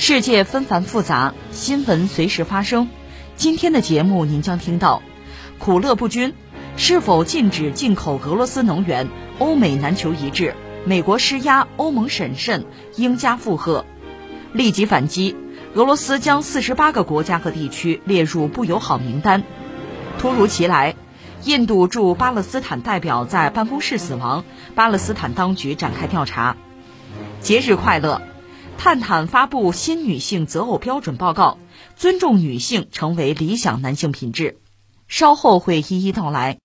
世界纷繁复杂，新闻随时发生。今天的节目您将听到：苦乐不均，是否禁止进口俄罗斯能源？欧美难求一致，美国施压，欧盟审慎，英加附和，立即反击。俄罗斯将四十八个国家和地区列入不友好名单。突如其来，印度驻巴勒斯坦代表在办公室死亡，巴勒斯坦当局展开调查。节日快乐！探探发布新女性择偶标准报告，尊重女性成为理想男性品质。稍后会一一道来。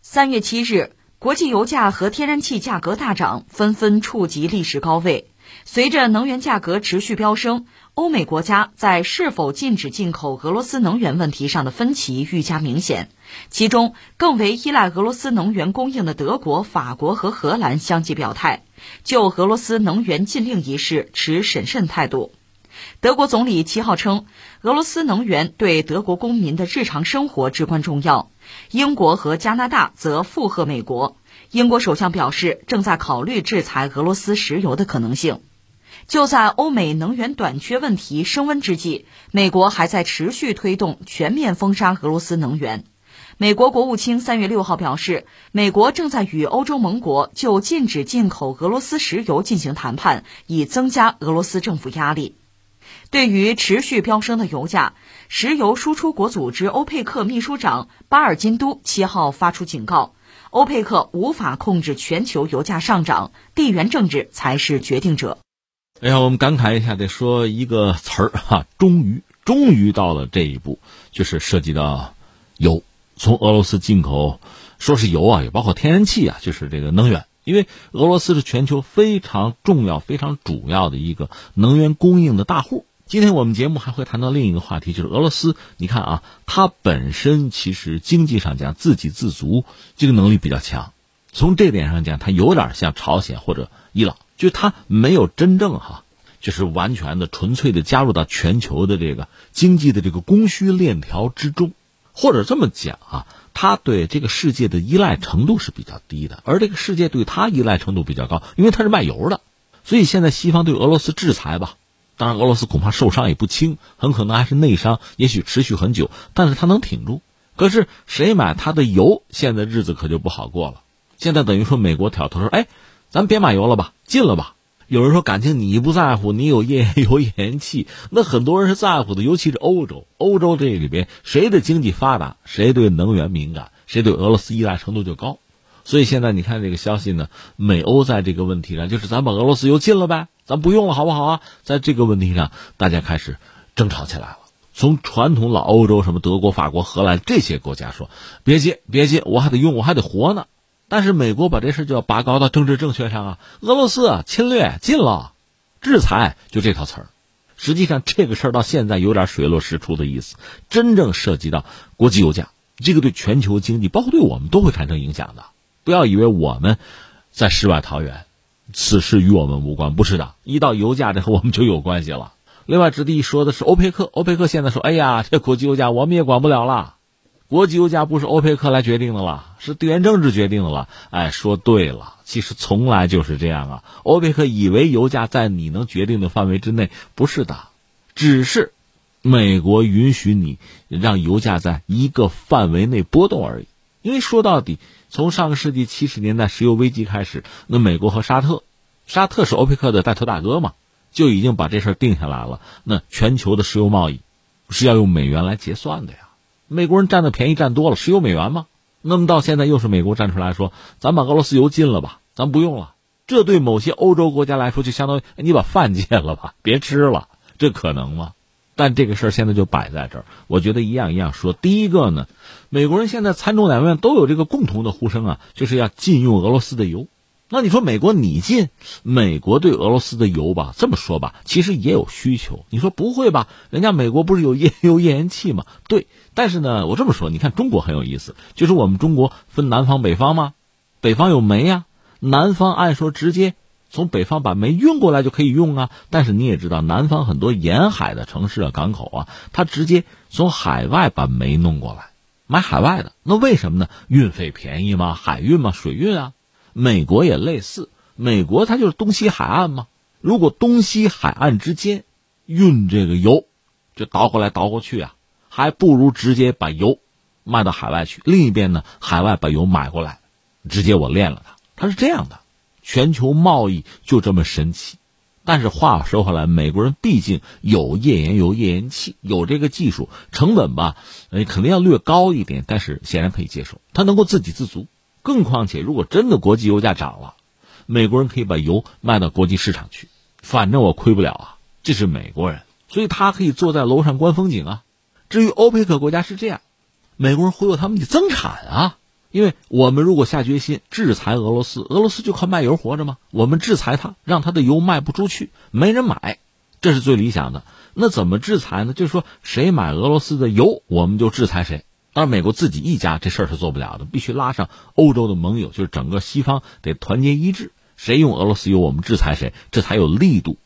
三月七日。国际油价和天然气价格大涨，纷纷触及历史高位。随着能源价格持续飙升，欧美国家在是否禁止进口俄罗斯能源问题上的分歧愈加明显。其中，更为依赖俄罗斯能源供应的德国、法国和荷兰相继表态，就俄罗斯能源禁令一事持审慎态度。德国总理七号称，俄罗斯能源对德国公民的日常生活至关重要。英国和加拿大则附和美国。英国首相表示，正在考虑制裁俄罗斯石油的可能性。就在欧美能源短缺问题升温之际，美国还在持续推动全面封杀俄罗斯能源。美国国务卿三月六号表示，美国正在与欧洲盟国就禁止进口俄罗斯石油进行谈判，以增加俄罗斯政府压力。对于持续飙升的油价，石油输出国组织欧佩克秘书长巴尔金都七号发出警告：欧佩克无法控制全球油价上涨，地缘政治才是决定者。哎呀，我们感慨一下，得说一个词儿哈，终于，终于到了这一步，就是涉及到油，从俄罗斯进口，说是油啊，也包括天然气啊，就是这个能源，因为俄罗斯是全球非常重要、非常主要的一个能源供应的大户。今天我们节目还会谈到另一个话题，就是俄罗斯。你看啊，它本身其实经济上讲自给自足，这个能力比较强。从这点上讲，它有点像朝鲜或者伊朗，就它没有真正哈，就是完全的、纯粹的加入到全球的这个经济的这个供需链条之中，或者这么讲啊，它对这个世界的依赖程度是比较低的，而这个世界对它依赖程度比较高，因为它是卖油的。所以现在西方对俄罗斯制裁吧。当然，俄罗斯恐怕受伤也不轻，很可能还是内伤，也许持续很久。但是他能挺住。可是谁买他的油，现在日子可就不好过了。现在等于说美国挑头说：“哎，咱别买油了吧，禁了吧。”有人说感情你不在乎，你有页岩油、页岩气，那很多人是在乎的，尤其是欧洲。欧洲这里边谁的经济发达，谁对能源敏感，谁对俄罗斯依赖程度就高。所以现在你看这个消息呢，美欧在这个问题上，就是咱把俄罗斯油禁了呗，咱不用了，好不好啊？在这个问题上，大家开始争吵起来了。从传统老欧洲，什么德国、法国、荷兰这些国家说，别禁，别禁，我还得用，我还得活呢。但是美国把这事就要拔高到政治正确上啊，俄罗斯侵略禁了，制裁就这套词儿。实际上这个事儿到现在有点水落石出的意思，真正涉及到国际油价，这个对全球经济，包括对我们都会产生影响的。不要以为我们在世外桃源，此事与我们无关。不是的，一到油价这和我们就有关系了。另外，值得一说的是，欧佩克，欧佩克现在说：“哎呀，这国际油价我们也管不了了，国际油价不是欧佩克来决定的了，是地缘政治决定的了。”哎，说对了，其实从来就是这样啊。欧佩克以为油价在你能决定的范围之内，不是的，只是美国允许你让油价在一个范围内波动而已。因为说到底。从上个世纪七十年代石油危机开始，那美国和沙特，沙特是欧佩克的带头大哥嘛，就已经把这事定下来了。那全球的石油贸易是要用美元来结算的呀，美国人占的便宜占多了，石油美元嘛。那么到现在又是美国站出来说，咱把俄罗斯油禁了吧，咱不用了。这对某些欧洲国家来说，就相当于你把饭戒了吧，别吃了，这可能吗？但这个事儿现在就摆在这儿，我觉得一样一样说。第一个呢，美国人现在参众两院都有这个共同的呼声啊，就是要禁用俄罗斯的油。那你说美国你进，美国对俄罗斯的油吧，这么说吧，其实也有需求。你说不会吧？人家美国不是有页 油页岩气吗？对，但是呢，我这么说，你看中国很有意思，就是我们中国分南方北方吗？北方有煤呀，南方按说直接从北方把煤运过来就可以用啊。但是你也知道，南方很多沿海的城市啊、港口啊，它直接从海外把煤弄过来，买海外的。那为什么呢？运费便宜吗？海运吗？水运啊？美国也类似，美国它就是东西海岸嘛。如果东西海岸之间运这个油，就倒过来倒过去啊，还不如直接把油卖到海外去。另一边呢，海外把油买过来，直接我炼了它。它是这样的，全球贸易就这么神奇。但是话说回来，美国人毕竟有页岩油、页岩气，有这个技术，成本吧，呃，肯定要略高一点，但是显然可以接受，他能够自给自足。更况且，如果真的国际油价涨了，美国人可以把油卖到国际市场去，反正我亏不了啊。这是美国人，所以他可以坐在楼上观风景啊。至于欧佩克国家是这样，美国人忽悠他们得增产啊，因为我们如果下决心制裁俄罗斯，俄罗斯就靠卖油活着吗？我们制裁他，让他的油卖不出去，没人买，这是最理想的。那怎么制裁呢？就是说，谁买俄罗斯的油，我们就制裁谁。而美国自己一家这事儿是做不了的，必须拉上欧洲的盟友，就是整个西方得团结一致。谁用俄罗斯油，我们制裁谁，这才有力度，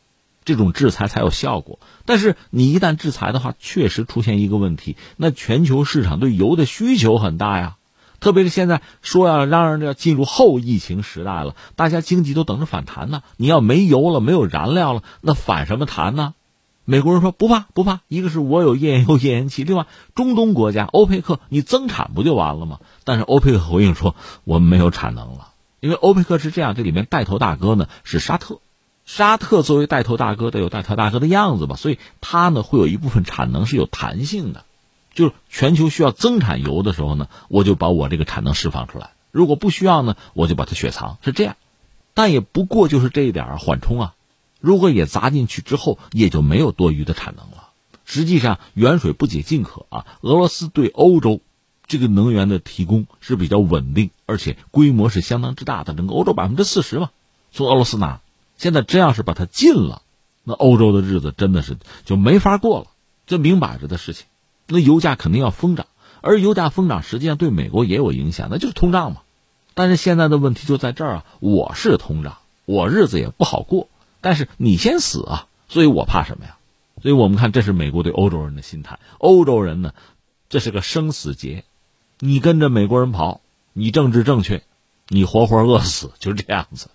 这种制裁才有效果。但是你一旦制裁的话，确实出现一个问题，那全球市场对油的需求很大呀。特别是现在说要嚷嚷着要进入后疫情时代了，大家经济都等着反弹呢。你要没油了，没有燃料了，那反什么弹呢？美国人说不怕不怕，一个是我有页岩油、页岩气，另外中东国家欧佩克你增产不就完了吗？但是欧佩克回应说我们没有产能了，因为欧佩克是这样，这里面带头大哥呢是沙特，沙特作为带头大哥得有带头大哥的样子吧，所以它呢会有一部分产能是有弹性的，就是全球需要增产油的时候呢，我就把我这个产能释放出来；如果不需要呢，我就把它雪藏，是这样，但也不过就是这一点缓冲啊。如果也砸进去之后，也就没有多余的产能了。实际上，远水不解近渴啊。俄罗斯对欧洲这个能源的提供是比较稳定，而且规模是相当之大的。整个欧洲百分之四十嘛，从俄罗斯拿。现在真要是把它禁了，那欧洲的日子真的是就没法过了。这明摆着的事情，那油价肯定要疯涨，而油价疯涨实际上对美国也有影响，那就是通胀嘛。但是现在的问题就在这儿啊，我是通胀，我日子也不好过。但是你先死啊，所以我怕什么呀？所以我们看，这是美国对欧洲人的心态。欧洲人呢，这是个生死劫，你跟着美国人跑，你政治正确，你活活饿死，就这样子。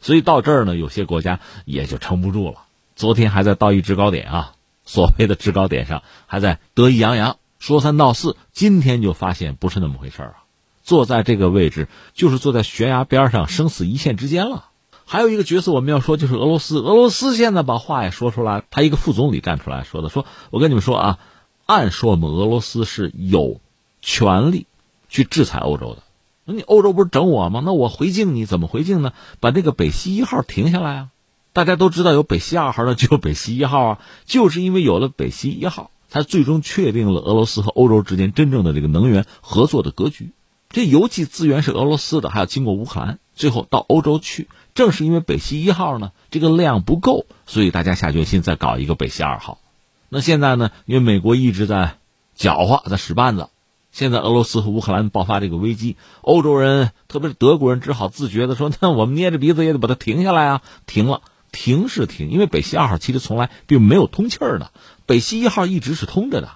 所以到这儿呢，有些国家也就撑不住了。昨天还在道义制高点啊，所谓的制高点上还在得意洋洋说三道四，今天就发现不是那么回事啊。坐在这个位置，就是坐在悬崖边上，生死一线之间了。还有一个角色我们要说，就是俄罗斯。俄罗斯现在把话也说出来，他一个副总理站出来说的，说我跟你们说啊，按说我们俄罗斯是有权利去制裁欧洲的。那你欧洲不是整我吗？那我回敬你怎么回敬呢？把那个北溪一号停下来啊！大家都知道有北溪二号，那就有北溪一号啊。就是因为有了北溪一号，才最终确定了俄罗斯和欧洲之间真正的这个能源合作的格局。这油气资源是俄罗斯的，还要经过乌克兰，最后到欧洲去。正是因为北溪一号呢，这个量不够，所以大家下决心再搞一个北溪二号。那现在呢，因为美国一直在搅和，在使绊子。现在俄罗斯和乌克兰爆发这个危机，欧洲人特别是德国人只好自觉的说：“ 那我们捏着鼻子也得把它停下来啊！”停了，停是停，因为北溪二号其实从来并没有通气儿的，北溪一号一直是通着的。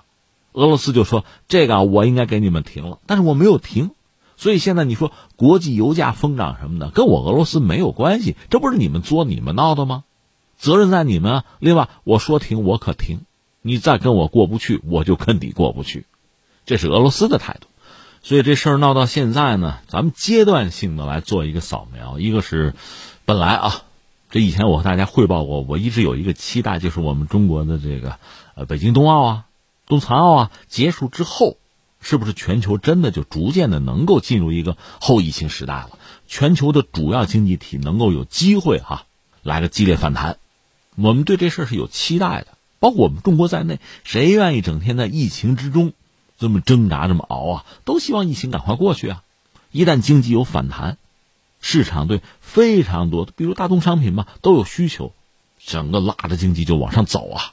俄罗斯就说：“这个我应该给你们停了，但是我没有停。”所以现在你说国际油价疯涨什么的，跟我俄罗斯没有关系，这不是你们作你们闹的吗？责任在你们啊！另外，我说停我可停，你再跟我过不去，我就跟你过不去，这是俄罗斯的态度。所以这事儿闹到现在呢，咱们阶段性的来做一个扫描。一个是，本来啊，这以前我和大家汇报过，我一直有一个期待，就是我们中国的这个呃北京冬奥啊、冬残奥啊结束之后。是不是全球真的就逐渐的能够进入一个后疫情时代了？全球的主要经济体能够有机会哈来个激烈反弹，我们对这事儿是有期待的。包括我们中国在内，谁愿意整天在疫情之中这么挣扎、这么熬啊？都希望疫情赶快过去啊！一旦经济有反弹，市场对非常多，比如大宗商品嘛，都有需求，整个拉着经济就往上走啊。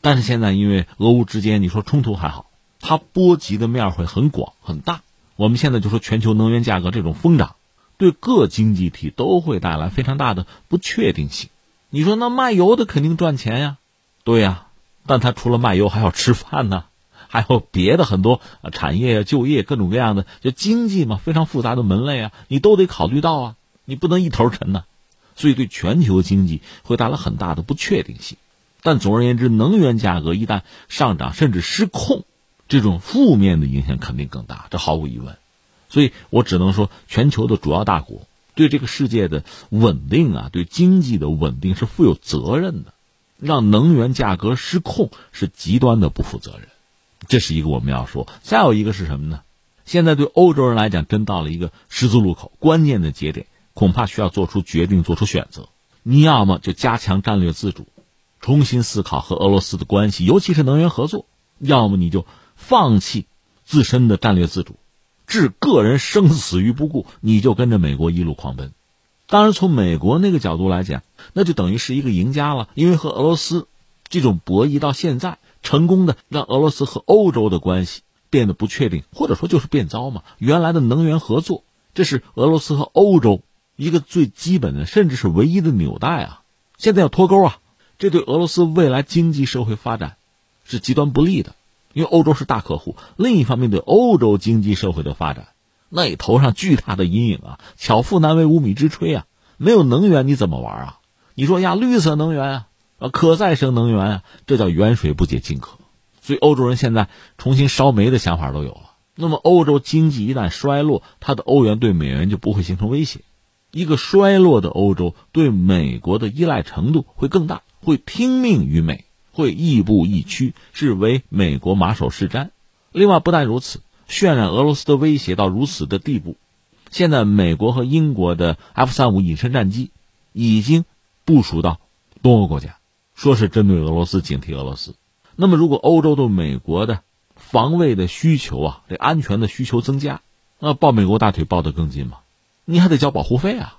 但是现在因为俄乌之间，你说冲突还好，它波及的面会很广很大。我们现在就说全球能源价格这种疯涨，对各经济体都会带来非常大的不确定性。你说那卖油的肯定赚钱呀，对呀，但他除了卖油还要吃饭呢，还有别的很多产业、就业各种各样的，就经济嘛，非常复杂的门类啊，你都得考虑到啊，你不能一头沉呐。所以对全球经济会带来很大的不确定性。但总而言之，能源价格一旦上涨甚至失控。这种负面的影响肯定更大，这毫无疑问。所以我只能说，全球的主要大国对这个世界的稳定啊，对经济的稳定是负有责任的。让能源价格失控是极端的不负责任，这是一个我们要说。再有一个是什么呢？现在对欧洲人来讲，真到了一个十字路口，关键的节点，恐怕需要做出决定，做出选择。你要么就加强战略自主，重新思考和俄罗斯的关系，尤其是能源合作；要么你就。放弃自身的战略自主，置个人生死于不顾，你就跟着美国一路狂奔。当然，从美国那个角度来讲，那就等于是一个赢家了，因为和俄罗斯这种博弈到现在，成功的让俄罗斯和欧洲的关系变得不确定，或者说就是变糟嘛。原来的能源合作，这是俄罗斯和欧洲一个最基本的，甚至是唯一的纽带啊，现在要脱钩啊，这对俄罗斯未来经济社会发展是极端不利的。因为欧洲是大客户，另一方面对欧洲经济社会的发展，那也投上巨大的阴影啊！巧妇难为无米之炊啊！没有能源你怎么玩啊？你说呀，绿色能源啊，啊，可再生能源啊，这叫远水不解近渴。所以欧洲人现在重新烧煤的想法都有了。那么欧洲经济一旦衰落，它的欧元对美元就不会形成威胁。一个衰落的欧洲对美国的依赖程度会更大，会听命于美。会亦步亦趋，是为美国马首是瞻。另外，不但如此，渲染俄罗斯的威胁到如此的地步，现在美国和英国的 F 三五隐身战机已经部署到东欧国家，说是针对俄罗斯，警惕俄罗斯。那么，如果欧洲对美国的防卫的需求啊，这安全的需求增加，那抱美国大腿抱得更紧嘛？你还得交保护费啊，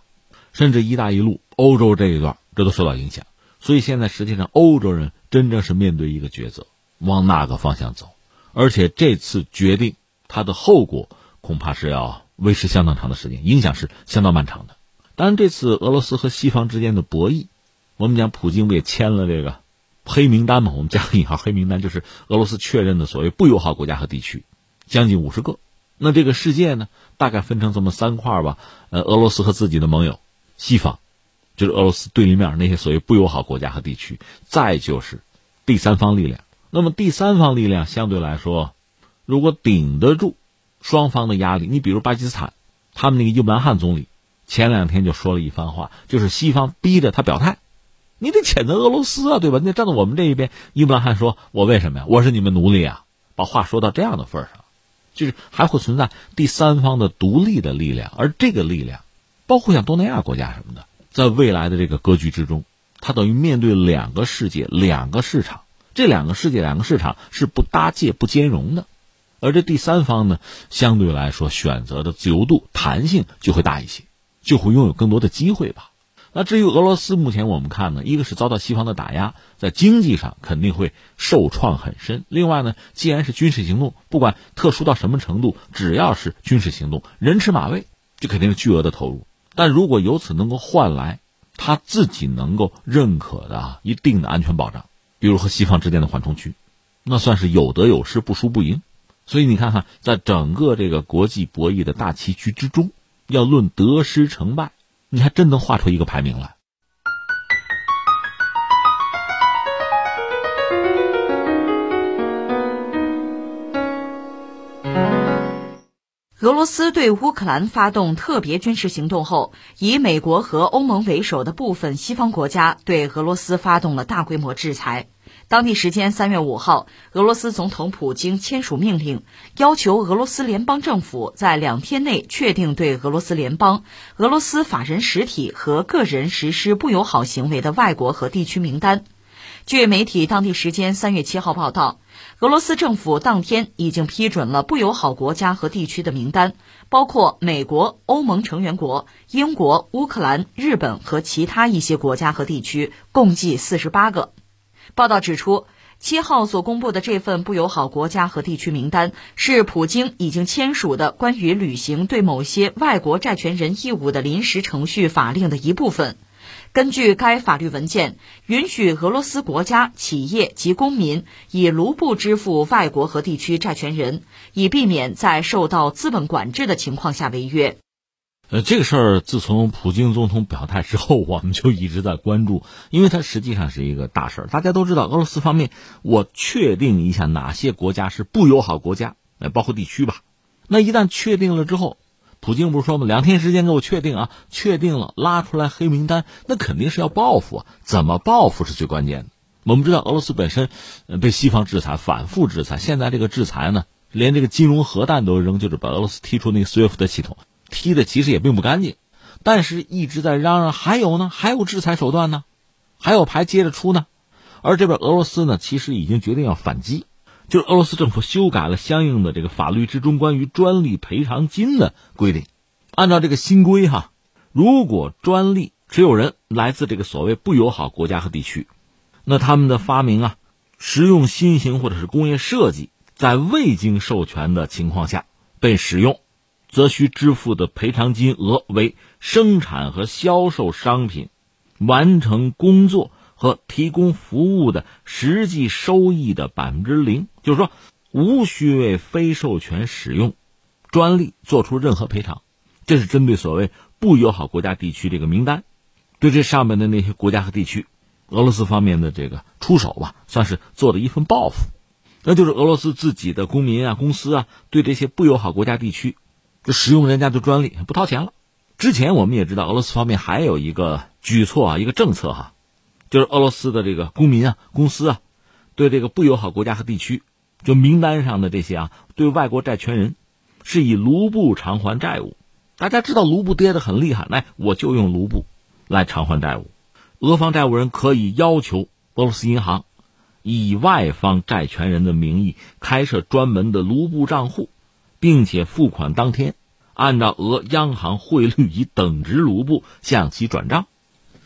甚至“一带一路”欧洲这一段，这都受到影响。所以现在实际上，欧洲人真正是面对一个抉择，往哪个方向走？而且这次决定，它的后果恐怕是要维持相当长的时间，影响是相当漫长的。当然，这次俄罗斯和西方之间的博弈，我们讲普京不也签了这个黑名单嘛？我们加个引号，黑名单就是俄罗斯确认的所谓不友好国家和地区，将近五十个。那这个世界呢，大概分成这么三块吧。呃，俄罗斯和自己的盟友，西方。就是俄罗斯对立面那些所谓不友好国家和地区，再就是第三方力量。那么第三方力量相对来说，如果顶得住双方的压力，你比如巴基斯坦，他们那个伊布兰汗总理前两天就说了一番话，就是西方逼着他表态，你得谴责俄罗斯啊，对吧？你得站在我们这一边。伊布兰汗说：“我为什么呀？我是你们奴隶啊！”把话说到这样的份上，就是还会存在第三方的独立的力量，而这个力量，包括像东南亚国家什么的。在未来的这个格局之中，它等于面对两个世界、两个市场，这两个世界、两个市场是不搭界、不兼容的，而这第三方呢，相对来说选择的自由度、弹性就会大一些，就会拥有更多的机会吧。那至于俄罗斯，目前我们看呢，一个是遭到西方的打压，在经济上肯定会受创很深；另外呢，既然是军事行动，不管特殊到什么程度，只要是军事行动，人吃马喂，就肯定是巨额的投入。但如果由此能够换来他自己能够认可的一定的安全保障，比如和西方之间的缓冲区，那算是有得有失，不输不赢。所以你看看，在整个这个国际博弈的大棋局之中，要论得失成败，你还真能画出一个排名来。俄罗斯对乌克兰发动特别军事行动后，以美国和欧盟为首的部分西方国家对俄罗斯发动了大规模制裁。当地时间三月五号，俄罗斯总统普京签署命令，要求俄罗斯联邦政府在两天内确定对俄罗斯联邦、俄罗斯法人实体和个人实施不友好行为的外国和地区名单。据媒体当地时间三月七号报道，俄罗斯政府当天已经批准了不友好国家和地区的名单，包括美国、欧盟成员国、英国、乌克兰、日本和其他一些国家和地区，共计四十八个。报道指出，七号所公布的这份不友好国家和地区名单，是普京已经签署的关于履行对某些外国债权人义务的临时程序法令的一部分。根据该法律文件，允许俄罗斯国家、企业及公民以卢布支付外国和地区债权人，以避免在受到资本管制的情况下违约。呃，这个事儿自从普京总统表态之后，我们就一直在关注，因为它实际上是一个大事儿。大家都知道，俄罗斯方面我确定一下哪些国家是不友好国家，呃，包括地区吧。那一旦确定了之后，普京不是说吗？两天时间给我确定啊，确定了拉出来黑名单，那肯定是要报复啊！怎么报复是最关键的。我们知道俄罗斯本身被西方制裁，反复制裁，现在这个制裁呢，连这个金融核弹都扔，就是把俄罗斯踢出那个 SWIFT 系统，踢的其实也并不干净，但是一直在嚷嚷还有呢，还有制裁手段呢，还有牌接着出呢。而这边俄罗斯呢，其实已经决定要反击。就是俄罗斯政府修改了相应的这个法律之中关于专利赔偿金的规定，按照这个新规哈，如果专利持有人来自这个所谓不友好国家和地区，那他们的发明啊、实用新型或者是工业设计，在未经授权的情况下被使用，则需支付的赔偿金额为生产和销售商品、完成工作。和提供服务的实际收益的百分之零，就是说，无需为非授权使用专利做出任何赔偿。这是针对所谓不友好国家地区这个名单，对这上面的那些国家和地区，俄罗斯方面的这个出手吧，算是做了一份报复。那就是俄罗斯自己的公民啊、公司啊，对这些不友好国家地区，就使用人家的专利不掏钱了。之前我们也知道，俄罗斯方面还有一个举措啊，一个政策哈。就是俄罗斯的这个公民啊、公司啊，对这个不友好国家和地区，就名单上的这些啊，对外国债权人，是以卢布偿还债务。大家知道卢布跌得很厉害，来我就用卢布来偿还债务。俄方债务人可以要求俄罗斯银行以外方债权人的名义开设专门的卢布账户，并且付款当天按照俄央行汇率以等值卢布向其转账。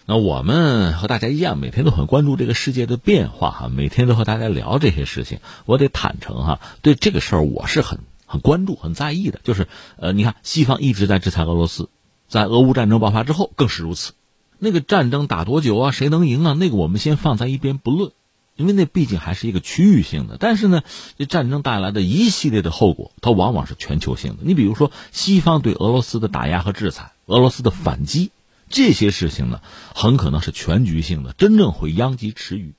那我们和大家一样，每天都很关注这个世界的变化哈，每天都和大家聊这些事情。我得坦诚哈，对这个事儿我是很很关注、很在意的。就是呃，你看西方一直在制裁俄罗斯，在俄乌战争爆发之后更是如此。那个战争打多久啊？谁能赢啊？那个我们先放在一边不论，因为那毕竟还是一个区域性的。但是呢，这战争带来的一系列的后果，它往往是全球性的。你比如说，西方对俄罗斯的打压和制裁，俄罗斯的反击。这些事情呢，很可能是全局性的，真正会殃及池鱼，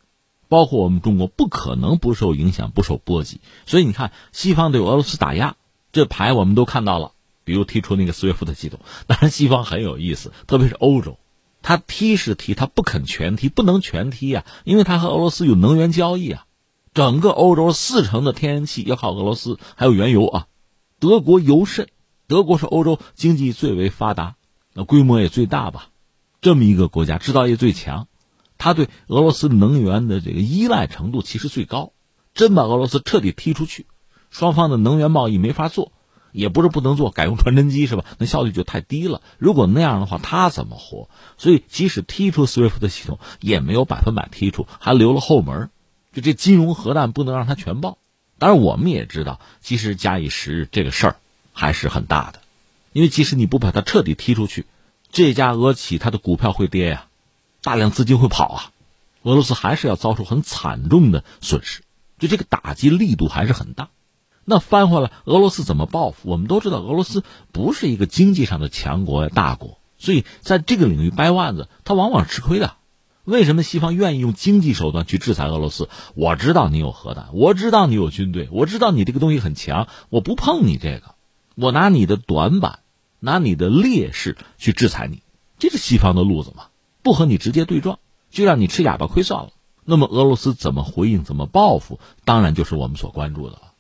包括我们中国不可能不受影响、不受波及。所以你看，西方对俄罗斯打压，这牌我们都看到了，比如提出那个 SWIFT 系统。当然，西方很有意思，特别是欧洲，他踢是踢，他不肯全踢，不能全踢啊，因为他和俄罗斯有能源交易啊，整个欧洲四成的天然气要靠俄罗斯，还有原油啊，德国尤甚，德国是欧洲经济最为发达。那规模也最大吧，这么一个国家制造业最强，他对俄罗斯能源的这个依赖程度其实最高。真把俄罗斯彻底踢出去，双方的能源贸易没法做，也不是不能做，改用传真机是吧？那效率就太低了。如果那样的话，他怎么活？所以即使踢出 SWIFT 的系统，也没有百分百踢出，还留了后门。就这金融核弹不能让它全爆。当然，我们也知道，其实假以时日，这个事儿还是很大的。因为即使你不把它彻底踢出去，这家俄企它的股票会跌呀，大量资金会跑啊，俄罗斯还是要遭受很惨重的损失，就这个打击力度还是很大。那翻回来，俄罗斯怎么报复？我们都知道，俄罗斯不是一个经济上的强国呀，大国，所以在这个领域掰腕子，它往往吃亏的。为什么西方愿意用经济手段去制裁俄罗斯？我知道你有核弹，我知道你有军队，我知道你这个东西很强，我不碰你这个，我拿你的短板。拿你的劣势去制裁你，这是西方的路子嘛？不和你直接对撞，就让你吃哑巴亏算了。那么俄罗斯怎么回应、怎么报复，当然就是我们所关注的了。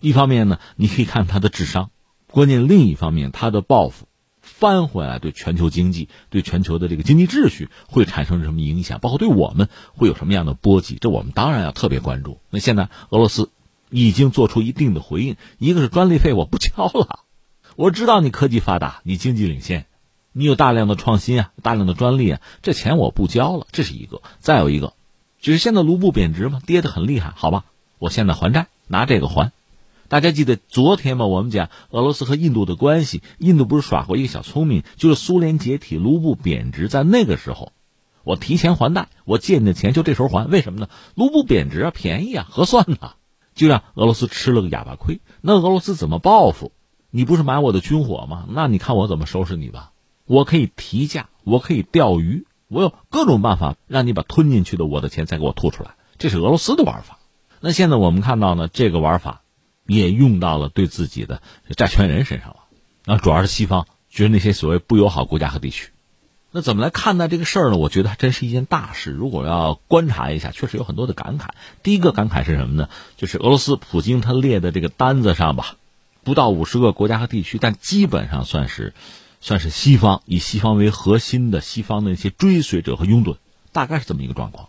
一方面呢，你可以看他的智商；关键另一方面，他的报复翻回来，对全球经济、对全球的这个经济秩序会产生什么影响？包括对我们会有什么样的波及？这我们当然要特别关注。那现在俄罗斯已经做出一定的回应，一个是专利费我不交了，我知道你科技发达，你经济领先，你有大量的创新啊，大量的专利啊，这钱我不交了，这是一个。再有一个，就是现在卢布贬值嘛，跌得很厉害，好吧，我现在还债，拿这个还。大家记得昨天嘛？我们讲俄罗斯和印度的关系，印度不是耍过一个小聪明，就是苏联解体、卢布贬值，在那个时候，我提前还贷，我借你的钱就这时候还，为什么呢？卢布贬值啊，便宜啊，合算呐，就让俄罗斯吃了个哑巴亏。那俄罗斯怎么报复？你不是买我的军火吗？那你看我怎么收拾你吧？我可以提价，我可以钓鱼，我有各种办法让你把吞进去的我的钱再给我吐出来。这是俄罗斯的玩法。那现在我们看到呢，这个玩法。也用到了对自己的债权人身上了，那主要是西方，就是那些所谓不友好国家和地区。那怎么来看待这个事儿呢？我觉得还真是一件大事。如果要观察一下，确实有很多的感慨。第一个感慨是什么呢？就是俄罗斯普京他列的这个单子上吧，不到五十个国家和地区，但基本上算是，算是西方以西方为核心的西方的一些追随者和拥趸，大概是这么一个状况。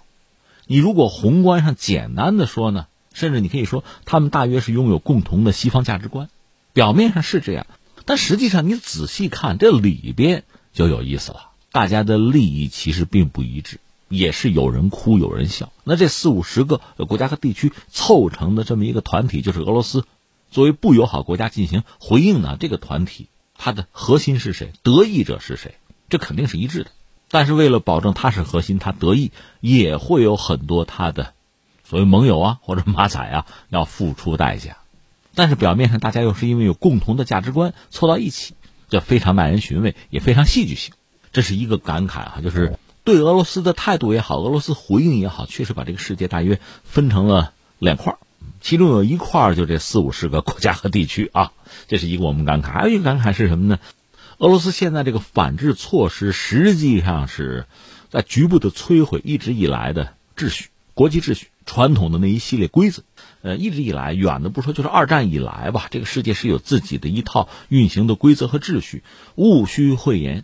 你如果宏观上简单的说呢？甚至你可以说，他们大约是拥有共同的西方价值观，表面上是这样，但实际上你仔细看这里边就有意思了。大家的利益其实并不一致，也是有人哭有人笑。那这四五十个国家和地区凑成的这么一个团体，就是俄罗斯作为不友好国家进行回应呢。这个团体它的核心是谁？得益者是谁？这肯定是一致的。但是为了保证它是核心，它得益也会有很多它的。所谓盟友啊，或者马仔啊，要付出代价，但是表面上大家又是因为有共同的价值观凑到一起，这非常耐人寻味，也非常戏剧性。这是一个感慨啊，就是对俄罗斯的态度也好，俄罗斯回应也好，确实把这个世界大约分成了两块儿其中有一块就这四五十个国家和地区啊，这是一个我们感慨。还有一个感慨是什么呢？俄罗斯现在这个反制措施实际上是在局部的摧毁一直以来的秩序，国际秩序。传统的那一系列规则，呃，一直以来，远的不说，就是二战以来吧，这个世界是有自己的一套运行的规则和秩序。毋需讳言，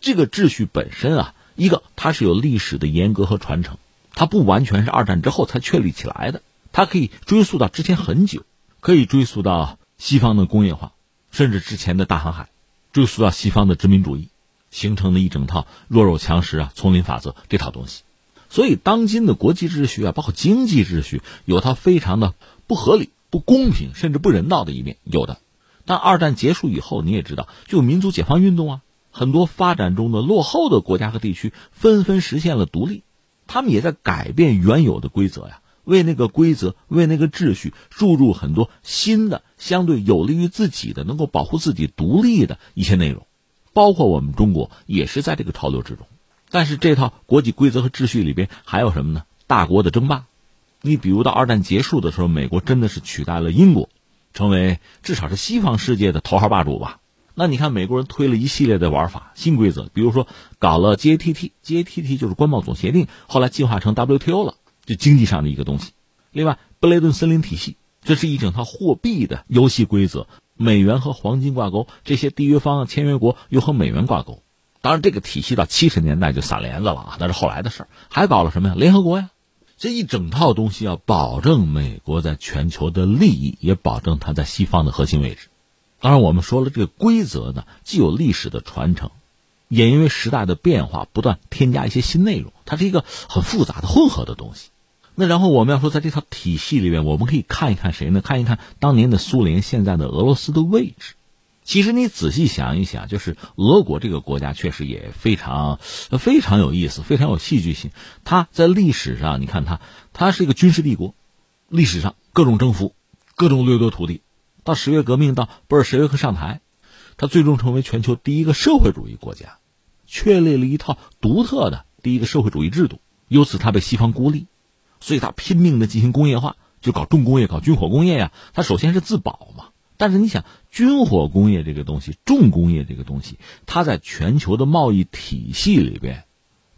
这个秩序本身啊，一个它是有历史的严格和传承，它不完全是二战之后才确立起来的，它可以追溯到之前很久，可以追溯到西方的工业化，甚至之前的大航海，追溯到西方的殖民主义，形成的一整套弱肉强食啊、丛林法则这套东西。所以，当今的国际秩序啊，包括经济秩序，有它非常的不合理、不公平，甚至不人道的一面，有的。但二战结束以后，你也知道，就民族解放运动啊，很多发展中的落后的国家和地区纷纷实现了独立，他们也在改变原有的规则呀，为那个规则、为那个秩序注入很多新的、相对有利于自己的、能够保护自己独立的一些内容，包括我们中国也是在这个潮流之中。但是这套国际规则和秩序里边还有什么呢？大国的争霸，你比如到二战结束的时候，美国真的是取代了英国，成为至少是西方世界的头号霸主吧？那你看美国人推了一系列的玩法、新规则，比如说搞了 GATT，GATT 就是关贸总协定，后来进化成 WTO 了，就经济上的一个东西。另外，布雷顿森林体系，这是一整套货币的游戏规则，美元和黄金挂钩，这些缔约方签约国又和美元挂钩。当然，这个体系到七十年代就散帘子了啊，那是后来的事儿。还搞了什么呀？联合国呀，这一整套东西要保证美国在全球的利益，也保证它在西方的核心位置。当然，我们说了，这个规则呢，既有历史的传承，也因为时代的变化不断添加一些新内容，它是一个很复杂的混合的东西。那然后我们要说，在这套体系里面，我们可以看一看谁呢？看一看当年的苏联，现在的俄罗斯的位置。其实你仔细想一想，就是俄国这个国家确实也非常非常有意思，非常有戏剧性。它在历史上，你看它，它是一个军事帝国，历史上各种征服，各种掠夺土地。到十月革命，到布尔什维克上台，它最终成为全球第一个社会主义国家，确立了一套独特的第一个社会主义制度。由此，它被西方孤立，所以它拼命的进行工业化，就搞重工业，搞军火工业呀。它首先是自保嘛。但是你想，军火工业这个东西，重工业这个东西，它在全球的贸易体系里边，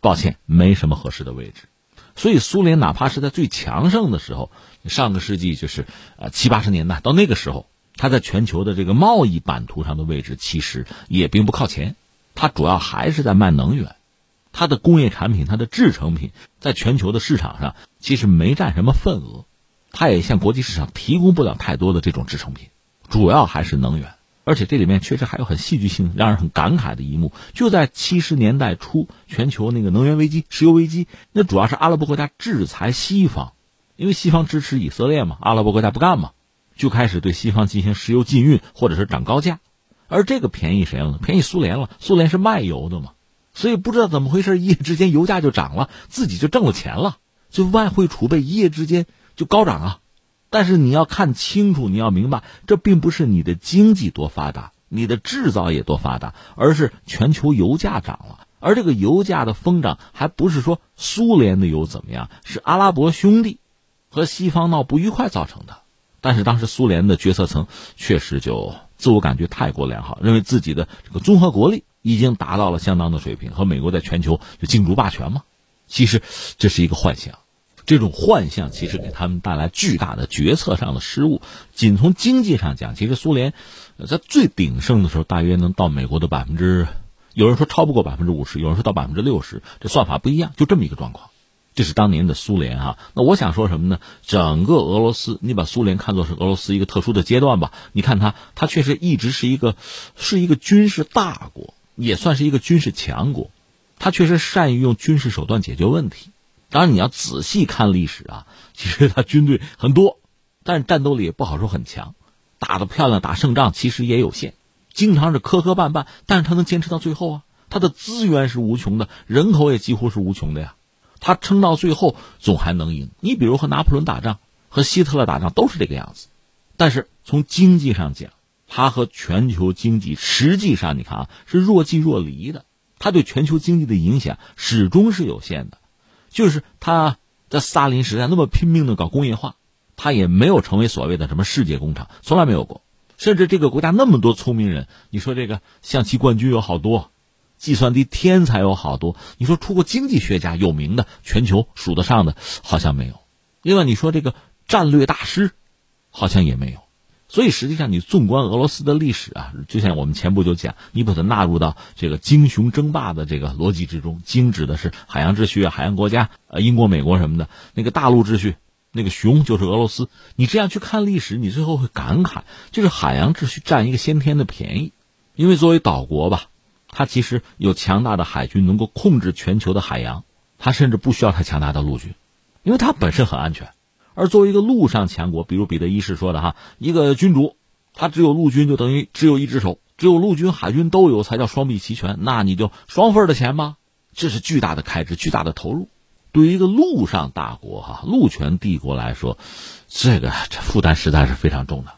抱歉，没什么合适的位置。所以苏联哪怕是在最强盛的时候，上个世纪就是呃七八十年代，到那个时候，它在全球的这个贸易版图上的位置其实也并不靠前。它主要还是在卖能源，它的工业产品、它的制成品在全球的市场上其实没占什么份额，它也向国际市场提供不了太多的这种制成品，主要还是能源。而且这里面确实还有很戏剧性、让人很感慨的一幕，就在七十年代初，全球那个能源危机、石油危机，那主要是阿拉伯国家制裁西方，因为西方支持以色列嘛，阿拉伯国家不干嘛，就开始对西方进行石油禁运或者是涨高价，而这个便宜谁了？便宜苏联了。苏联是卖油的嘛，所以不知道怎么回事，一夜之间油价就涨了，自己就挣了钱了，就外汇储备一夜之间就高涨啊。但是你要看清楚，你要明白，这并不是你的经济多发达，你的制造业多发达，而是全球油价涨了。而这个油价的疯涨，还不是说苏联的油怎么样，是阿拉伯兄弟和西方闹不愉快造成的。但是当时苏联的决策层确实就自我感觉太过良好，认为自己的这个综合国力已经达到了相当的水平，和美国在全球就竞逐霸权嘛。其实这是一个幻想。这种幻象其实给他们带来巨大的决策上的失误。仅从经济上讲，其实苏联在最鼎盛的时候，大约能到美国的百分之，有人说超不过百分之五十，有人说到百分之六十，这算法不一样，就这么一个状况。这是当年的苏联啊。那我想说什么呢？整个俄罗斯，你把苏联看作是俄罗斯一个特殊的阶段吧。你看它，它确实一直是一个，是一个军事大国，也算是一个军事强国。它确实善于用军事手段解决问题。当然，你要仔细看历史啊，其实他军队很多，但是战斗力也不好说很强，打得漂亮、打胜仗其实也有限，经常是磕磕绊绊，但是他能坚持到最后啊。他的资源是无穷的，人口也几乎是无穷的呀，他撑到最后总还能赢。你比如和拿破仑打仗、和希特勒打仗都是这个样子，但是从经济上讲，他和全球经济实际上你看啊是若即若离的，他对全球经济的影响始终是有限的。就是他在斯大林时代那么拼命的搞工业化，他也没有成为所谓的什么世界工厂，从来没有过。甚至这个国家那么多聪明人，你说这个象棋冠军有好多，计算机天才有好多，你说出过经济学家有名的，全球数得上的好像没有。另外你说这个战略大师，好像也没有。所以实际上，你纵观俄罗斯的历史啊，就像我们前不久讲，你把它纳入到这个鲸雄争霸的这个逻辑之中，鲸指的是海洋秩序啊，海洋国家，呃，英国、美国什么的，那个大陆秩序，那个熊就是俄罗斯。你这样去看历史，你最后会感慨，就是海洋秩序占一个先天的便宜，因为作为岛国吧，它其实有强大的海军，能够控制全球的海洋，它甚至不需要太强大的陆军，因为它本身很安全。而作为一个陆上强国，比如彼得一世说的哈，一个君主，他只有陆军就等于只有一只手，只有陆军、海军都有才叫双臂齐全，那你就双份的钱吧，这是巨大的开支、巨大的投入。对于一个陆上大国哈，陆权帝国来说，这个这负担实在是非常重的。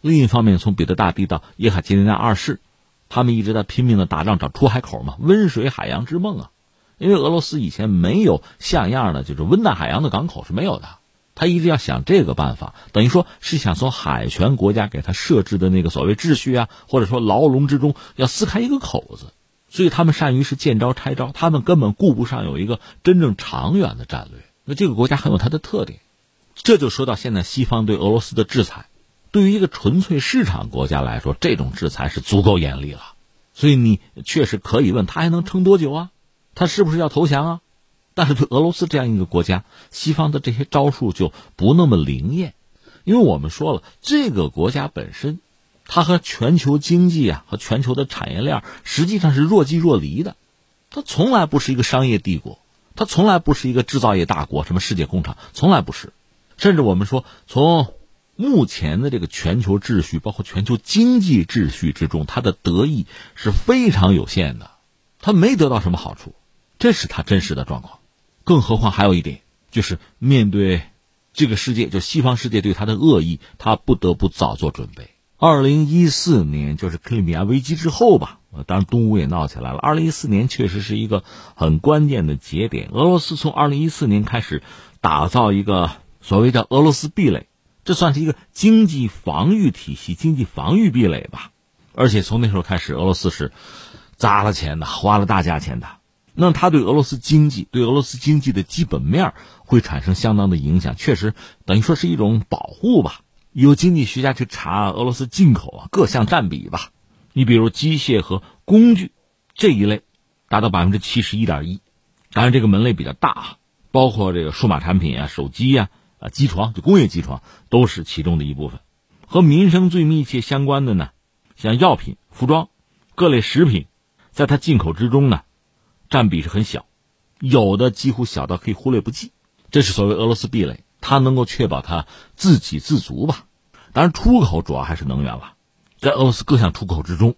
另一方面，从彼得大帝到叶卡捷琳娜二世，他们一直在拼命的打仗找出海口嘛，温水海洋之梦啊，因为俄罗斯以前没有像样的就是温带海洋的港口是没有的。他一直要想这个办法，等于说是想从海权国家给他设置的那个所谓秩序啊，或者说牢笼之中要撕开一个口子，所以他们善于是见招拆招，他们根本顾不上有一个真正长远的战略。那这个国家很有它的特点，这就说到现在西方对俄罗斯的制裁，对于一个纯粹市场国家来说，这种制裁是足够严厉了。所以你确实可以问他还能撑多久啊？他是不是要投降啊？但是对俄罗斯这样一个国家，西方的这些招数就不那么灵验，因为我们说了，这个国家本身，它和全球经济啊和全球的产业链实际上是若即若离的，它从来不是一个商业帝国，它从来不是一个制造业大国，什么世界工厂从来不是，甚至我们说，从目前的这个全球秩序，包括全球经济秩序之中，它的得益是非常有限的，它没得到什么好处，这是它真实的状况。更何况还有一点，就是面对这个世界，就西方世界对他的恶意，他不得不早做准备。二零一四年就是克里米亚危机之后吧，当然东乌也闹起来了。二零一四年确实是一个很关键的节点。俄罗斯从二零一四年开始打造一个所谓叫俄罗斯壁垒，这算是一个经济防御体系、经济防御壁垒吧。而且从那时候开始，俄罗斯是砸了钱的，花了大价钱的。那它对俄罗斯经济、对俄罗斯经济的基本面会产生相当的影响，确实等于说是一种保护吧。有经济学家去查俄罗斯进口啊各项占比吧，你比如机械和工具这一类达到百分之七十一点一。当然，这个门类比较大啊，包括这个数码产品啊、手机呀、啊机床，就工业机床都是其中的一部分。和民生最密切相关的呢，像药品、服装、各类食品，在它进口之中呢，占比是很小，有的几乎小到可以忽略不计。这是所谓俄罗斯壁垒，它能够确保它自给自足吧。当然，出口主要还是能源了，在俄罗斯各项出口之中，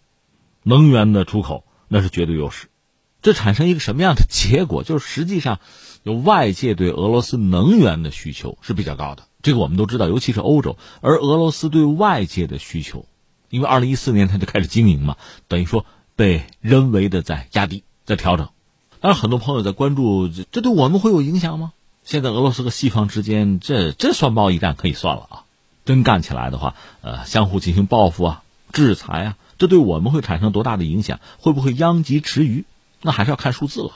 能源的出口那是绝对优势。这产生一个什么样的结果？就是实际上，有外界对俄罗斯能源的需求是比较高的。这个我们都知道，尤其是欧洲，而俄罗斯对外界的需求，因为二零一四年它就开始经营嘛，等于说被人为的在压低、在调整。当然，很多朋友在关注，这对我们会有影响吗？现在俄罗斯和西方之间，这这算贸易战可以算了啊！真干起来的话，呃，相互进行报复啊、制裁啊，这对我们会产生多大的影响？会不会殃及池鱼？那还是要看数字了。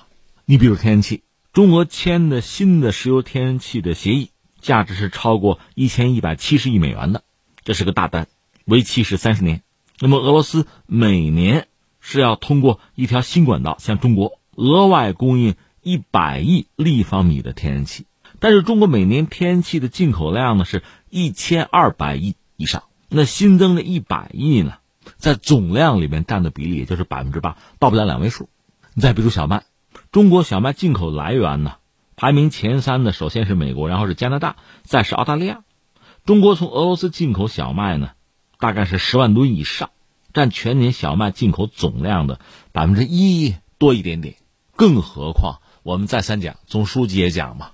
你比如天然气，中俄签的新的石油天然气的协议。价值是超过一千一百七十亿美元的，这是个大单，为期是三十年。那么俄罗斯每年是要通过一条新管道向中国额外供应一百亿立方米的天然气，但是中国每年天然气的进口量呢是一千二百亿以上，那新增的一百亿呢，在总量里面占的比例也就是百分之八，到不了两位数。你再比如小麦，中国小麦进口来源呢？排名前三的首先是美国，然后是加拿大，再是澳大利亚。中国从俄罗斯进口小麦呢，大概是十万吨以上，占全年小麦进口总量的百分之一多一点点。更何况我们再三讲，总书记也讲嘛，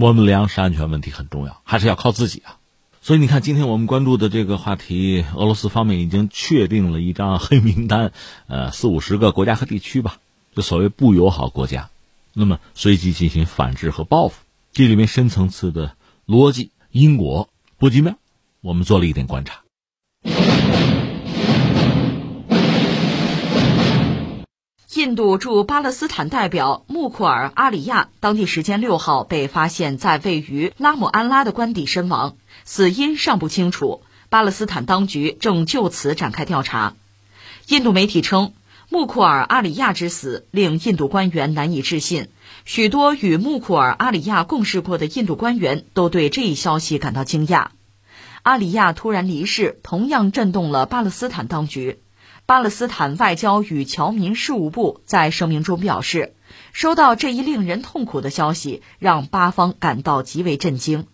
我们粮食安全问题很重要，还是要靠自己啊。所以你看，今天我们关注的这个话题，俄罗斯方面已经确定了一张黑名单，呃，四五十个国家和地区吧，就所谓不友好国家。那么随即进行反制和报复，这里面深层次的逻辑因果不及妙，我们做了一点观察。印度驻巴勒斯坦代表穆库尔阿里亚当地时间六号被发现在位于拉姆安拉的官邸身亡，死因尚不清楚，巴勒斯坦当局正就此展开调查。印度媒体称。穆库尔阿里亚之死令印度官员难以置信，许多与穆库尔阿里亚共事过的印度官员都对这一消息感到惊讶。阿里亚突然离世，同样震动了巴勒斯坦当局。巴勒斯坦外交与侨民事务部在声明中表示，收到这一令人痛苦的消息，让巴方感到极为震惊。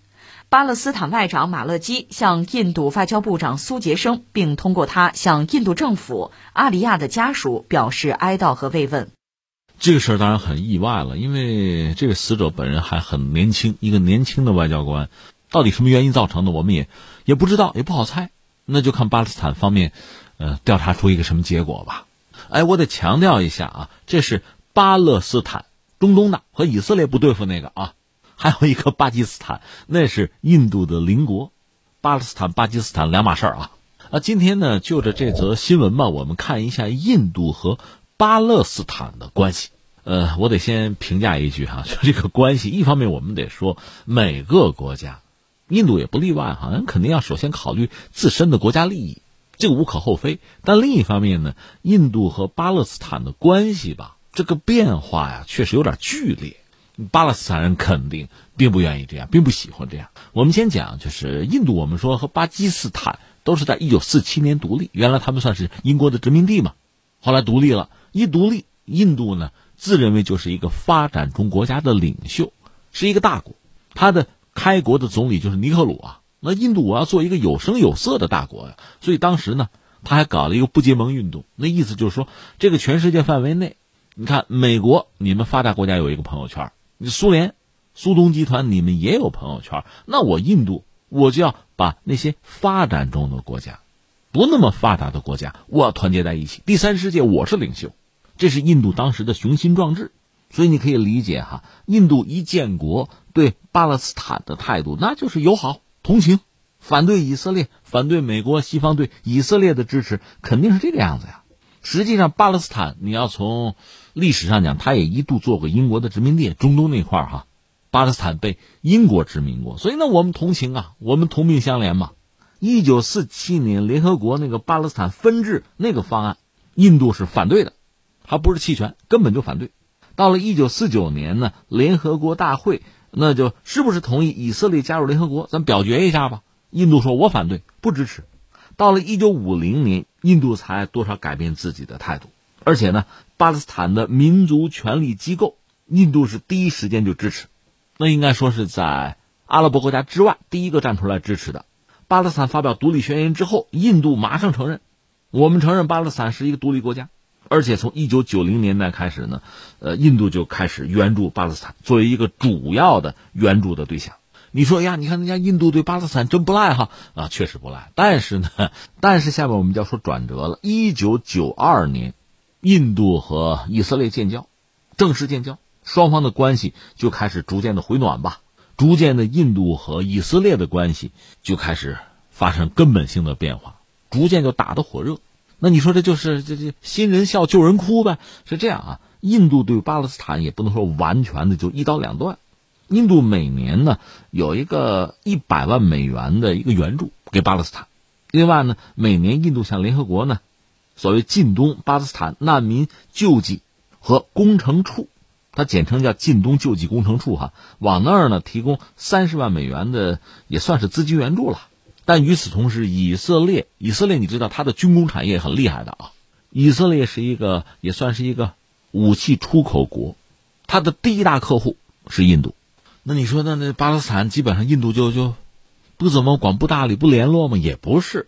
巴勒斯坦外长马勒基向印度外交部长苏杰生，并通过他向印度政府、阿里亚的家属表示哀悼和慰问。这个事儿当然很意外了，因为这个死者本人还很年轻，一个年轻的外交官，到底什么原因造成的，我们也也不知道，也不好猜。那就看巴勒斯坦方面，呃，调查出一个什么结果吧。哎，我得强调一下啊，这是巴勒斯坦，中东的，和以色列不对付那个啊。还有一个巴基斯坦，那是印度的邻国，巴勒斯坦、巴基斯坦两码事儿啊。啊，今天呢，就着这则新闻吧，我们看一下印度和巴勒斯坦的关系。呃，我得先评价一句哈，就这个关系，一方面我们得说每个国家，印度也不例外哈，肯定要首先考虑自身的国家利益，这个无可厚非。但另一方面呢，印度和巴勒斯坦的关系吧，这个变化呀，确实有点剧烈。巴勒斯坦人肯定并不愿意这样，并不喜欢这样。我们先讲，就是印度，我们说和巴基斯坦都是在一九四七年独立，原来他们算是英国的殖民地嘛，后来独立了，一独立，印度呢自认为就是一个发展中国家的领袖，是一个大国，他的开国的总理就是尼赫鲁啊。那印度我要做一个有声有色的大国呀，所以当时呢，他还搞了一个不结盟运动，那意思就是说，这个全世界范围内，你看美国，你们发达国家有一个朋友圈。苏联、苏东集团，你们也有朋友圈。那我印度，我就要把那些发展中的国家、不那么发达的国家，我要团结在一起。第三世界，我是领袖，这是印度当时的雄心壮志。所以你可以理解哈，印度一建国对巴勒斯坦的态度，那就是友好、同情，反对以色列，反对美国、西方对以色列的支持，肯定是这个样子呀。实际上，巴勒斯坦你要从历史上讲，它也一度做过英国的殖民地，中东那块哈，巴勒斯坦被英国殖民过，所以呢，我们同情啊，我们同病相怜嘛。一九四七年联合国那个巴勒斯坦分治那个方案，印度是反对的，还不是弃权，根本就反对。到了一九四九年呢，联合国大会那就是不是同意以色列加入联合国？咱表决一下吧。印度说：“我反对，不支持。”到了一九五零年，印度才多少改变自己的态度，而且呢，巴勒斯坦的民族权利机构，印度是第一时间就支持。那应该说是在阿拉伯国家之外第一个站出来支持的。巴勒斯坦发表独立宣言之后，印度马上承认，我们承认巴勒斯坦是一个独立国家。而且从一九九零年代开始呢，呃，印度就开始援助巴勒斯坦，作为一个主要的援助的对象。你说呀，你看人家印度对巴勒斯坦真不赖哈啊，确实不赖。但是呢，但是下面我们就要说转折了。一九九二年，印度和以色列建交，正式建交，双方的关系就开始逐渐的回暖吧。逐渐的，印度和以色列的关系就开始发生根本性的变化，逐渐就打得火热。那你说这就是这这新人笑旧人哭呗？是这样啊？印度对巴勒斯坦也不能说完全的就一刀两断。印度每年呢有一个一百万美元的一个援助给巴勒斯坦，另外呢每年印度向联合国呢所谓近东巴勒斯坦难民救济和工程处，它简称叫近东救济工程处哈，往那儿呢提供三十万美元的也算是资金援助了。但与此同时，以色列，以色列，你知道它的军工产业很厉害的啊。以色列是一个也算是一个武器出口国，它的第一大客户是印度。那你说，那那巴勒斯坦基本上印度就就不怎么管、不搭理、不联络吗？也不是。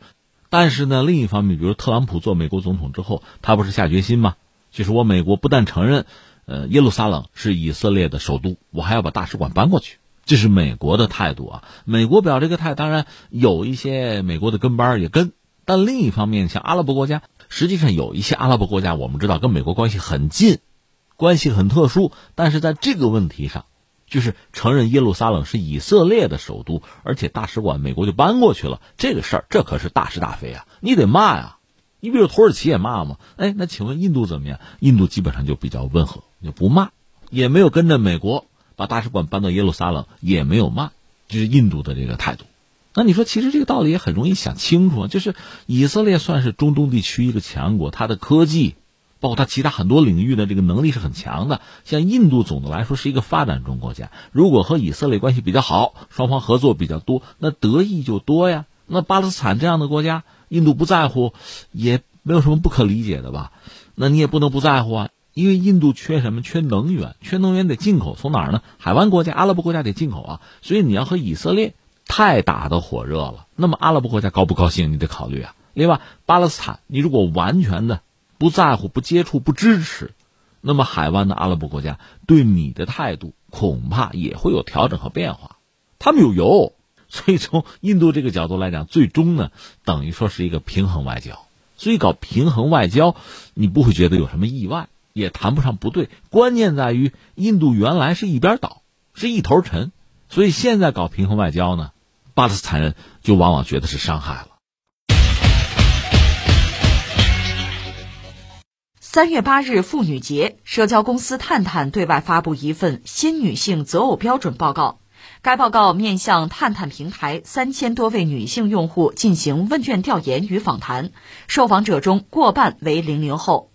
但是呢，另一方面，比如特朗普做美国总统之后，他不是下决心吗？就是我美国不但承认，呃，耶路撒冷是以色列的首都，我还要把大使馆搬过去。这是美国的态度啊！美国表这个态，当然有一些美国的跟班也跟，但另一方面，像阿拉伯国家，实际上有一些阿拉伯国家，我们知道跟美国关系很近，关系很特殊，但是在这个问题上，就是承认耶路撒冷是以色列的首都，而且大使馆美国就搬过去了，这个事儿，这可是大是大非啊！你得骂呀！你比如土耳其也骂嘛？哎，那请问印度怎么样？印度基本上就比较温和，就不骂，也没有跟着美国。把大使馆搬到耶路撒冷也没有骂，这是印度的这个态度。那你说，其实这个道理也很容易想清楚，就是以色列算是中东地区一个强国，它的科技，包括它其他很多领域的这个能力是很强的。像印度总的来说是一个发展中国家，如果和以色列关系比较好，双方合作比较多，那得益就多呀。那巴勒斯坦这样的国家，印度不在乎，也没有什么不可理解的吧？那你也不能不在乎啊。因为印度缺什么？缺能源，缺能源得进口，从哪儿呢？海湾国家、阿拉伯国家得进口啊。所以你要和以色列太打得火热了，那么阿拉伯国家高不高兴？你得考虑啊。另外，巴勒斯坦，你如果完全的不在乎、不接触、不支持，那么海湾的阿拉伯国家对你的态度恐怕也会有调整和变化。他们有油，所以从印度这个角度来讲，最终呢，等于说是一个平衡外交。所以搞平衡外交，你不会觉得有什么意外。也谈不上不对，关键在于印度原来是一边倒，是一头沉，所以现在搞平衡外交呢，巴勒斯坦人就往往觉得是伤害了。三月八日妇女节，社交公司探探对外发布一份新女性择偶标准报告，该报告面向探探平台三千多位女性用户进行问卷调研与访谈，受访者中过半为零零后。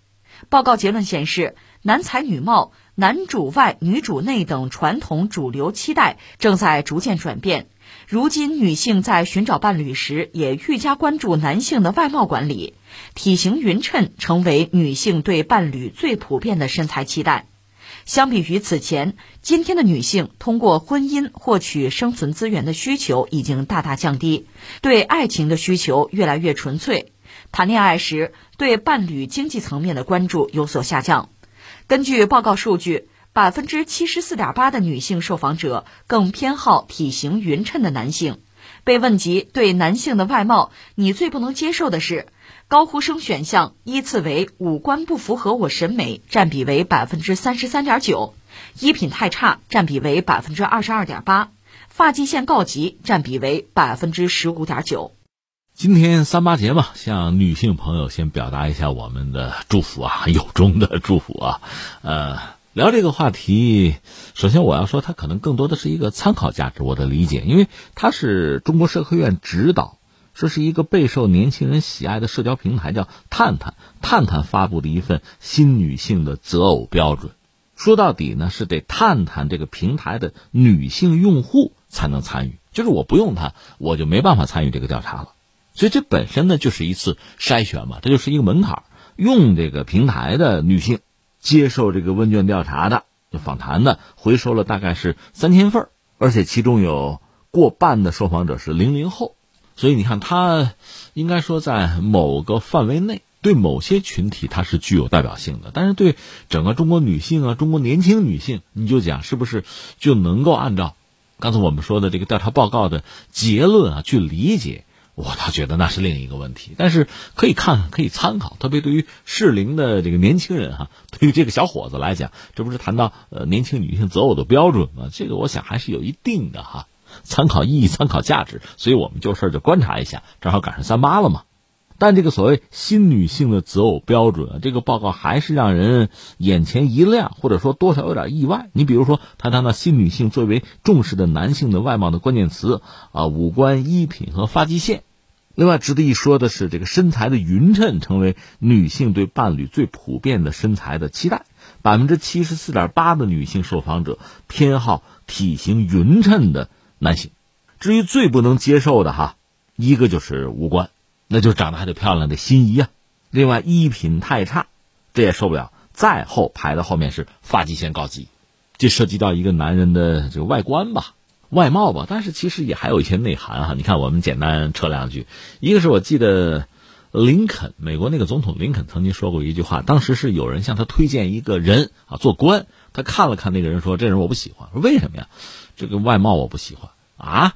报告结论显示，男才女貌、男主外女主内等传统主流期待正在逐渐转变。如今，女性在寻找伴侣时也愈加关注男性的外貌管理，体型匀称成为女性对伴侣最普遍的身材期待。相比于此前，今天的女性通过婚姻获取生存资源的需求已经大大降低，对爱情的需求越来越纯粹。谈恋爱时，对伴侣经济层面的关注有所下降。根据报告数据，百分之七十四点八的女性受访者更偏好体型匀称的男性。被问及对男性的外貌，你最不能接受的是，高呼声选项依次为五官不符合我审美，占比为百分之三十三点九；衣品太差，占比为百分之二十二点八；发际线告急，占比为百分之十五点九。今天三八节嘛，向女性朋友先表达一下我们的祝福啊，由衷的祝福啊。呃，聊这个话题，首先我要说，它可能更多的是一个参考价值，我的理解，因为它是中国社科院指导说是一个备受年轻人喜爱的社交平台，叫探探。探探发布的一份新女性的择偶标准，说到底呢，是得探探这个平台的女性用户才能参与，就是我不用它，我就没办法参与这个调查了。所以这本身呢，就是一次筛选嘛，这就是一个门槛。用这个平台的女性接受这个问卷调查的、访谈的，回收了大概是三千份而且其中有过半的受访者是零零后。所以你看，他应该说在某个范围内，对某些群体它是具有代表性的，但是对整个中国女性啊，中国年轻女性，你就讲是不是就能够按照刚才我们说的这个调查报告的结论啊去理解？我倒觉得那是另一个问题，但是可以看，可以参考。特别对于适龄的这个年轻人哈，对于这个小伙子来讲，这不是谈到呃年轻女性择偶的标准吗？这个我想还是有一定的哈。参考意义、参考价值，所以我们就事儿就观察一下，正好赶上三八了嘛。但这个所谓新女性的择偶标准，这个报告还是让人眼前一亮，或者说多少有点意外。你比如说，他谈到新女性最为重视的男性的外貌的关键词啊，五官、衣品和发际线。另外值得一说的是，这个身材的匀称成为女性对伴侣最普遍的身材的期待，百分之七十四点八的女性受访者偏好体型匀称的。男性，至于最不能接受的哈，一个就是五官，那就长得还得漂亮的心仪啊。另外衣品太差，这也受不了。再后排的后面是发际线高级，这涉及到一个男人的这个外观吧，外貌吧。但是其实也还有一些内涵哈。你看，我们简单扯两句。一个是我记得林肯，美国那个总统林肯曾经说过一句话，当时是有人向他推荐一个人啊做官，他看了看那个人说：“这人我不喜欢。”为什么呀？这个外貌我不喜欢啊！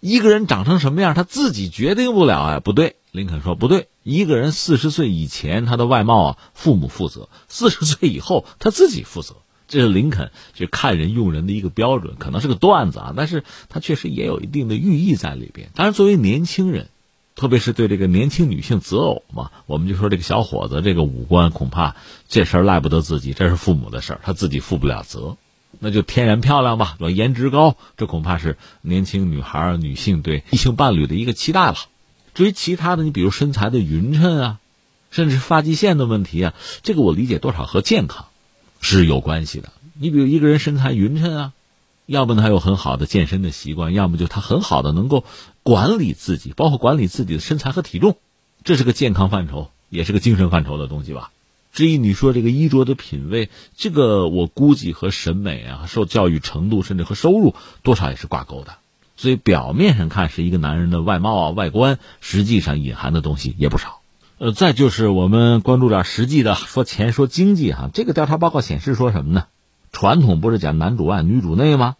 一个人长成什么样，他自己决定不了啊！不对，林肯说不对。一个人四十岁以前他的外貌啊，父母负责；四十岁以后他自己负责。这是林肯就看人用人的一个标准，可能是个段子啊，但是他确实也有一定的寓意在里边。当然，作为年轻人，特别是对这个年轻女性择偶嘛，我们就说这个小伙子这个五官恐怕这事儿赖不得自己，这是父母的事儿，他自己负不了责。那就天然漂亮吧，说颜值高，这恐怕是年轻女孩、女性对异性伴侣的一个期待了。至于其他的，你比如身材的匀称啊，甚至发际线的问题啊，这个我理解多少和健康是有关系的。你比如一个人身材匀称啊，要不呢他有很好的健身的习惯，要么就他很好的能够管理自己，包括管理自己的身材和体重，这是个健康范畴，也是个精神范畴的东西吧。至于你说这个衣着的品味，这个我估计和审美啊、受教育程度，甚至和收入多少也是挂钩的。所以表面上看是一个男人的外貌啊、外观，实际上隐含的东西也不少。呃，再就是我们关注点实际的，说钱说经济哈。这个调查报告显示说什么呢？传统不是讲男主外女主内吗？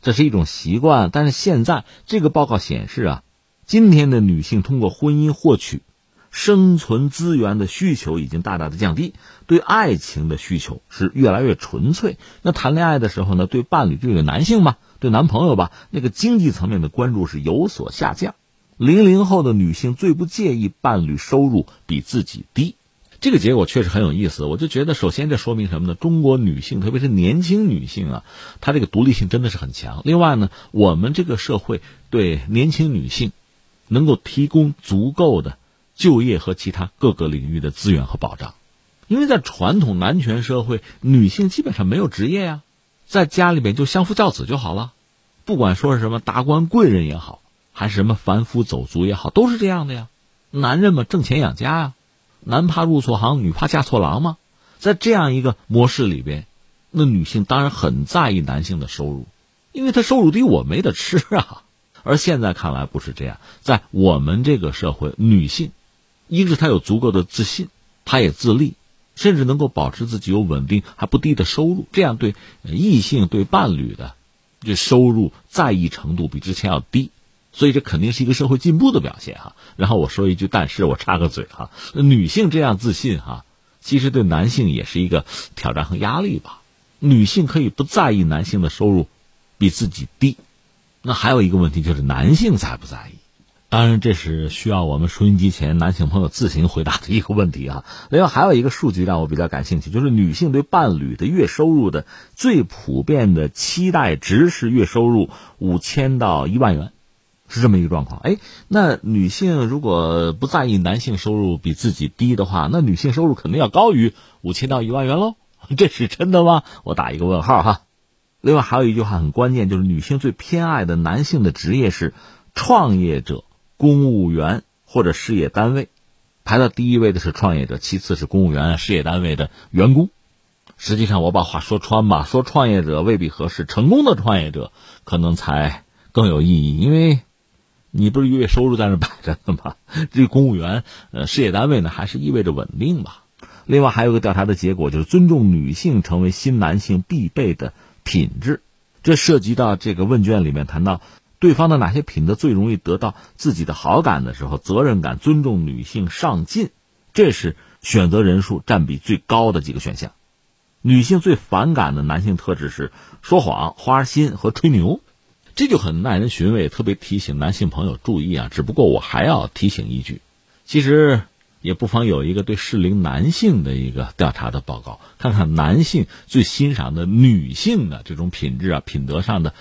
这是一种习惯，但是现在这个报告显示啊，今天的女性通过婚姻获取。生存资源的需求已经大大的降低，对爱情的需求是越来越纯粹。那谈恋爱的时候呢，对伴侣，对个男性吧，对男朋友吧，那个经济层面的关注是有所下降。零零后的女性最不介意伴侣收入比自己低，这个结果确实很有意思。我就觉得，首先这说明什么呢？中国女性，特别是年轻女性啊，她这个独立性真的是很强。另外呢，我们这个社会对年轻女性能够提供足够的。就业和其他各个领域的资源和保障，因为在传统男权社会，女性基本上没有职业呀，在家里面就相夫教子就好了，不管说是什么达官贵人也好，还是什么凡夫走卒也好，都是这样的呀。男人嘛，挣钱养家呀，男怕入错行，女怕嫁错郎嘛。在这样一个模式里边，那女性当然很在意男性的收入，因为他收入低，我没得吃啊。而现在看来不是这样，在我们这个社会，女性。一是她有足够的自信，她也自立，甚至能够保持自己有稳定还不低的收入，这样对异性对伴侣的这收入在意程度比之前要低，所以这肯定是一个社会进步的表现哈。然后我说一句，但是我插个嘴哈，女性这样自信哈，其实对男性也是一个挑战和压力吧。女性可以不在意男性的收入比自己低，那还有一个问题就是男性在不在意？当然，这是需要我们收音机前男性朋友自行回答的一个问题啊。另外，还有一个数据让我比较感兴趣，就是女性对伴侣的月收入的最普遍的期待值是月收入五千到一万元，是这么一个状况。哎，那女性如果不在意男性收入比自己低的话，那女性收入肯定要高于五千到一万元喽？这是真的吗？我打一个问号哈。另外还有一句话很关键，就是女性最偏爱的男性的职业是创业者、公务员或者事业单位。排到第一位的是创业者，其次是公务员、事业单位的员工。实际上，我把话说穿吧，说创业者未必合适，成功的创业者可能才更有意义，因为，你不是月收入在那摆着呢吗？这公务员、呃，事业单位呢，还是意味着稳定吧。另外，还有个调查的结果，就是尊重女性成为新男性必备的品质。这涉及到这个问卷里面谈到。对方的哪些品德最容易得到自己的好感的时候，责任感、尊重女性、上进，这是选择人数占比最高的几个选项。女性最反感的男性特质是说谎、花心和吹牛，这就很耐人寻味。特别提醒男性朋友注意啊！只不过我还要提醒一句，其实也不妨有一个对适龄男性的一个调查的报告，看看男性最欣赏的女性的这种品质啊、品德上的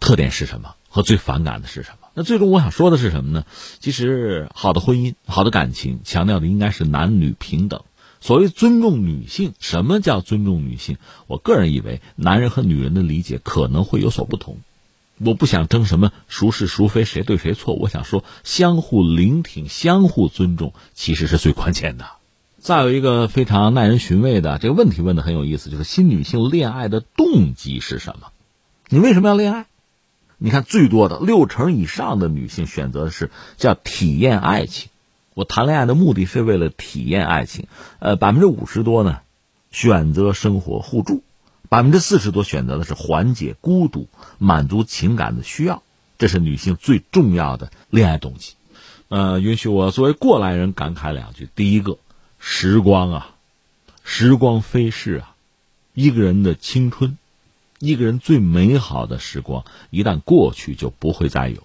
特点是什么。和最反感的是什么？那最终我想说的是什么呢？其实，好的婚姻、好的感情，强调的应该是男女平等。所谓尊重女性，什么叫尊重女性？我个人以为，男人和女人的理解可能会有所不同。我不想争什么孰是孰非、谁对谁错。我想说，相互聆听、相互尊重，其实是最关键的。再有一个非常耐人寻味的这个问题，问的很有意思，就是新女性恋爱的动机是什么？你为什么要恋爱？你看，最多的六成以上的女性选择的是叫体验爱情。我谈恋爱的目的是为了体验爱情。呃，百分之五十多呢，选择生活互助；百分之四十多选择的是缓解孤独、满足情感的需要。这是女性最重要的恋爱动机。呃，允许我作为过来人感慨两句：第一个，时光啊，时光飞逝啊，一个人的青春。一个人最美好的时光一旦过去就不会再有，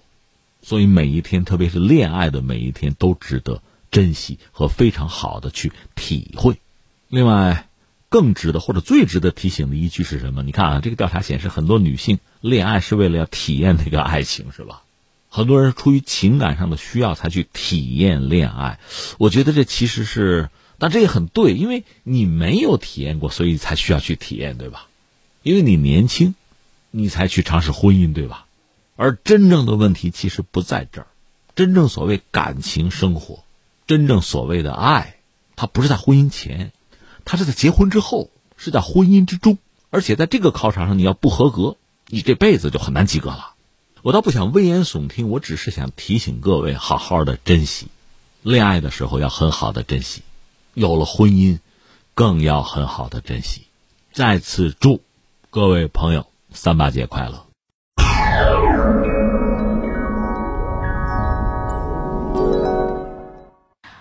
所以每一天，特别是恋爱的每一天，都值得珍惜和非常好的去体会。另外，更值得或者最值得提醒的依据是什么？你看啊，这个调查显示，很多女性恋爱是为了要体验那个爱情，是吧？很多人出于情感上的需要才去体验恋爱。我觉得这其实是，但这也很对，因为你没有体验过，所以才需要去体验，对吧？因为你年轻，你才去尝试婚姻，对吧？而真正的问题其实不在这儿，真正所谓感情生活，真正所谓的爱，它不是在婚姻前，他是在结婚之后，是在婚姻之中。而且在这个考场上，你要不合格，你这辈子就很难及格了。我倒不想危言耸听，我只是想提醒各位，好好的珍惜，恋爱的时候要很好的珍惜，有了婚姻，更要很好的珍惜。再次祝。各位朋友，三八节快乐！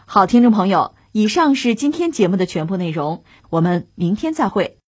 好，听众朋友，以上是今天节目的全部内容，我们明天再会。